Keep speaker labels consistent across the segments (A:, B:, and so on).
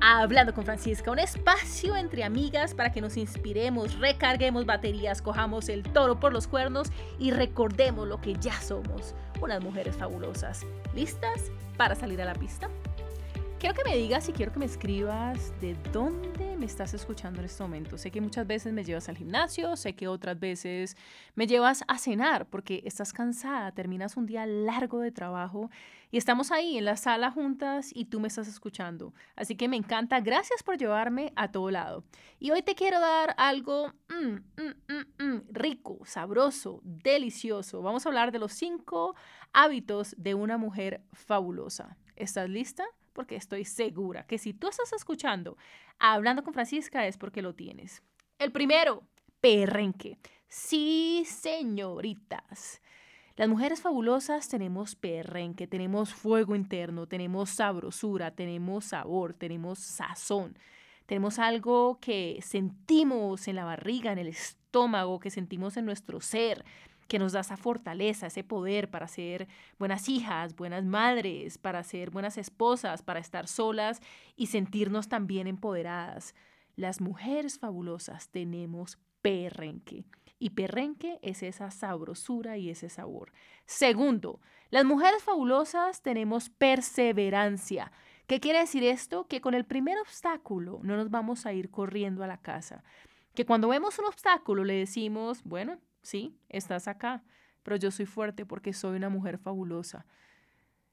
A: Hablando con Francisca, un espacio entre amigas para que nos inspiremos, recarguemos baterías, cojamos el toro por los cuernos y recordemos lo que ya somos, unas mujeres fabulosas. ¿Listas para salir a la pista? Quiero que me digas y quiero que me escribas de dónde me estás escuchando en este momento. Sé que muchas veces me llevas al gimnasio, sé que otras veces me llevas a cenar porque estás cansada, terminas un día largo de trabajo y estamos ahí en la sala juntas y tú me estás escuchando. Así que me encanta, gracias por llevarme a todo lado. Y hoy te quiero dar algo mm, mm, mm, rico, sabroso, delicioso. Vamos a hablar de los cinco hábitos de una mujer fabulosa. ¿Estás lista? Porque estoy segura que si tú estás escuchando hablando con Francisca es porque lo tienes. El primero, perrenque. Sí, señoritas. Las mujeres fabulosas tenemos perrenque, tenemos fuego interno, tenemos sabrosura, tenemos sabor, tenemos sazón. Tenemos algo que sentimos en la barriga, en el estómago, que sentimos en nuestro ser que nos da esa fortaleza, ese poder para ser buenas hijas, buenas madres, para ser buenas esposas, para estar solas y sentirnos también empoderadas. Las mujeres fabulosas tenemos perrenque. Y perrenque es esa sabrosura y ese sabor. Segundo, las mujeres fabulosas tenemos perseverancia. ¿Qué quiere decir esto? Que con el primer obstáculo no nos vamos a ir corriendo a la casa. Que cuando vemos un obstáculo le decimos, bueno, sí, estás acá, pero yo soy fuerte porque soy una mujer fabulosa.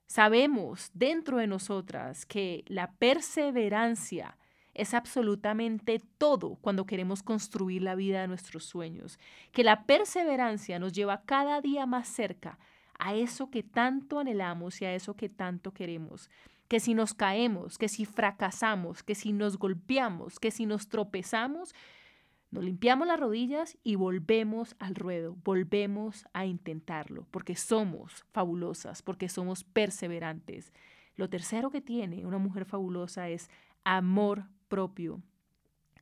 A: Sabemos dentro de nosotras que la perseverancia es absolutamente todo cuando queremos construir la vida de nuestros sueños, que la perseverancia nos lleva cada día más cerca a eso que tanto anhelamos y a eso que tanto queremos, que si nos caemos, que si fracasamos, que si nos golpeamos, que si nos tropezamos, nos limpiamos las rodillas y volvemos al ruedo, volvemos a intentarlo, porque somos fabulosas, porque somos perseverantes. Lo tercero que tiene una mujer fabulosa es amor propio.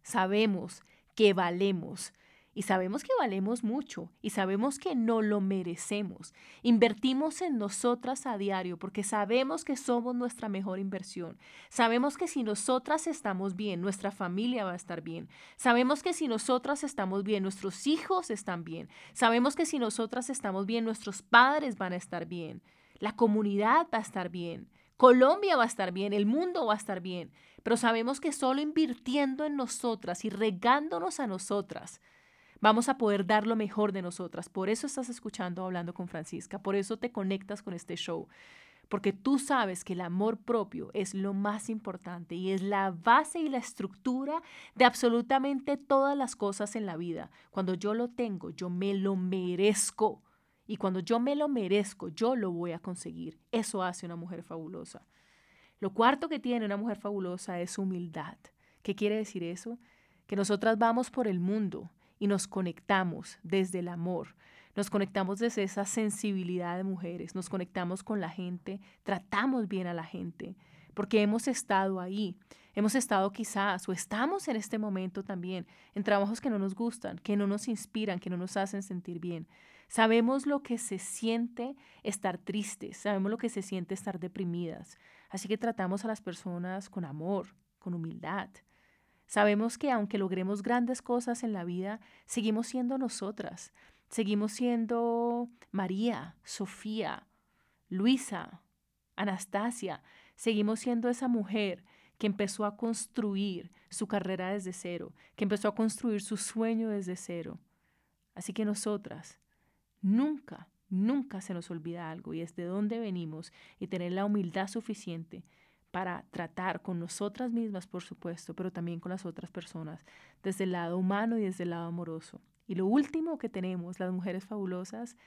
A: Sabemos que valemos, y sabemos que valemos mucho y sabemos que no lo merecemos. Invertimos en nosotras a diario porque sabemos que somos nuestra mejor inversión. Sabemos que si nosotras estamos bien, nuestra familia va a estar bien. Sabemos que si nosotras estamos bien, nuestros hijos están bien. Sabemos que si nosotras estamos bien, nuestros padres van a estar bien. La comunidad va a estar bien. Colombia va a estar bien, el mundo va a estar bien, pero sabemos que solo invirtiendo en nosotras y regándonos a nosotras, vamos a poder dar lo mejor de nosotras. Por eso estás escuchando Hablando con Francisca, por eso te conectas con este show, porque tú sabes que el amor propio es lo más importante y es la base y la estructura de absolutamente todas las cosas en la vida. Cuando yo lo tengo, yo me lo merezco. Y cuando yo me lo merezco, yo lo voy a conseguir. Eso hace una mujer fabulosa. Lo cuarto que tiene una mujer fabulosa es humildad. ¿Qué quiere decir eso? Que nosotras vamos por el mundo y nos conectamos desde el amor. Nos conectamos desde esa sensibilidad de mujeres, nos conectamos con la gente, tratamos bien a la gente, porque hemos estado ahí, hemos estado quizás o estamos en este momento también en trabajos que no nos gustan, que no nos inspiran, que no nos hacen sentir bien. Sabemos lo que se siente estar tristes, sabemos lo que se siente estar deprimidas, así que tratamos a las personas con amor, con humildad, Sabemos que aunque logremos grandes cosas en la vida, seguimos siendo nosotras. Seguimos siendo María, Sofía, Luisa, Anastasia. Seguimos siendo esa mujer que empezó a construir su carrera desde cero, que empezó a construir su sueño desde cero. Así que nosotras, nunca, nunca se nos olvida algo y es de dónde venimos y tener la humildad suficiente para tratar con nosotras mismas, por supuesto, pero también con las otras personas, desde el lado humano y desde el lado amoroso. Y lo último que tenemos, las mujeres fabulosas,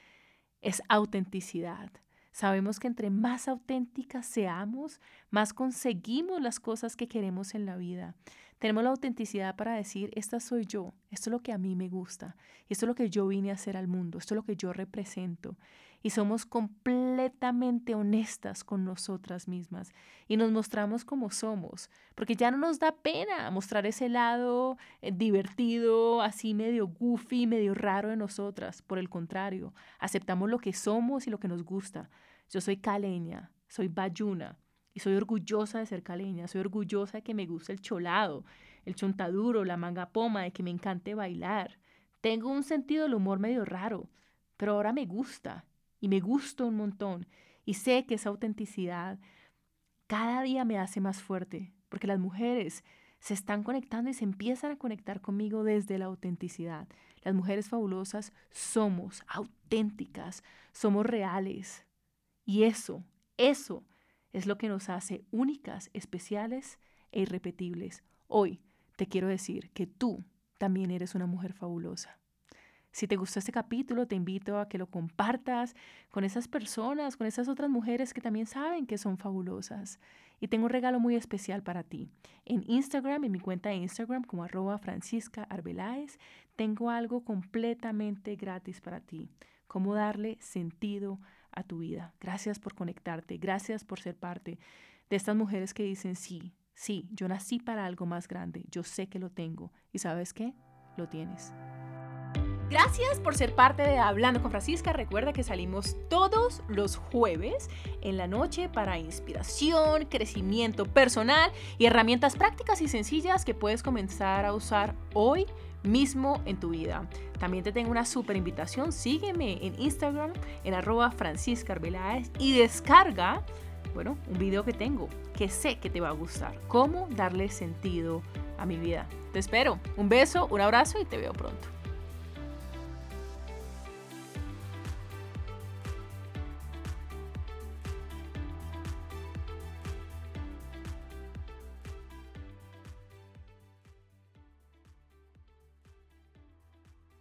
A: es autenticidad. Sabemos que entre más auténticas seamos, más conseguimos las cosas que queremos en la vida. Tenemos la autenticidad para decir, esta soy yo, esto es lo que a mí me gusta, esto es lo que yo vine a hacer al mundo, esto es lo que yo represento. Y somos completamente honestas con nosotras mismas y nos mostramos como somos, porque ya no nos da pena mostrar ese lado eh, divertido, así medio goofy, medio raro de nosotras. Por el contrario, aceptamos lo que somos y lo que nos gusta. Yo soy caleña, soy bayuna, Y soy orgullosa de ser caleña, soy orgullosa de que me guste el cholado, el chontaduro, la manga poma, de que me encante bailar. Tengo un sentido del humor medio raro, pero ahora me gusta y me gusta un montón. Y sé que esa autenticidad cada día me hace más fuerte, porque las mujeres se están conectando y se empiezan a conectar conmigo desde la autenticidad. Las mujeres fabulosas somos auténticas, somos reales. Y eso, eso es lo que nos hace únicas, especiales e irrepetibles. Hoy te quiero decir que tú también eres una mujer fabulosa. Si te gustó este capítulo, te invito a que lo compartas con esas personas, con esas otras mujeres que también saben que son fabulosas. Y tengo un regalo muy especial para ti. En Instagram, en mi cuenta de Instagram como arroba Francisca Arbeláez, tengo algo completamente gratis para ti. Cómo darle sentido a tu vida. Gracias por conectarte. Gracias por ser parte de estas mujeres que dicen sí, sí, yo nací para algo más grande. Yo sé que lo tengo. ¿Y sabes qué? Lo tienes. Gracias por ser parte de Hablando con Francisca. Recuerda que salimos todos los jueves en la noche para inspiración, crecimiento personal y herramientas prácticas y sencillas que puedes comenzar a usar hoy mismo en tu vida. También te tengo una super invitación. Sígueme en Instagram en arroba Francisca y descarga, bueno, un video que tengo que sé que te va a gustar. Cómo darle sentido a mi vida. Te espero. Un beso, un abrazo y te veo pronto.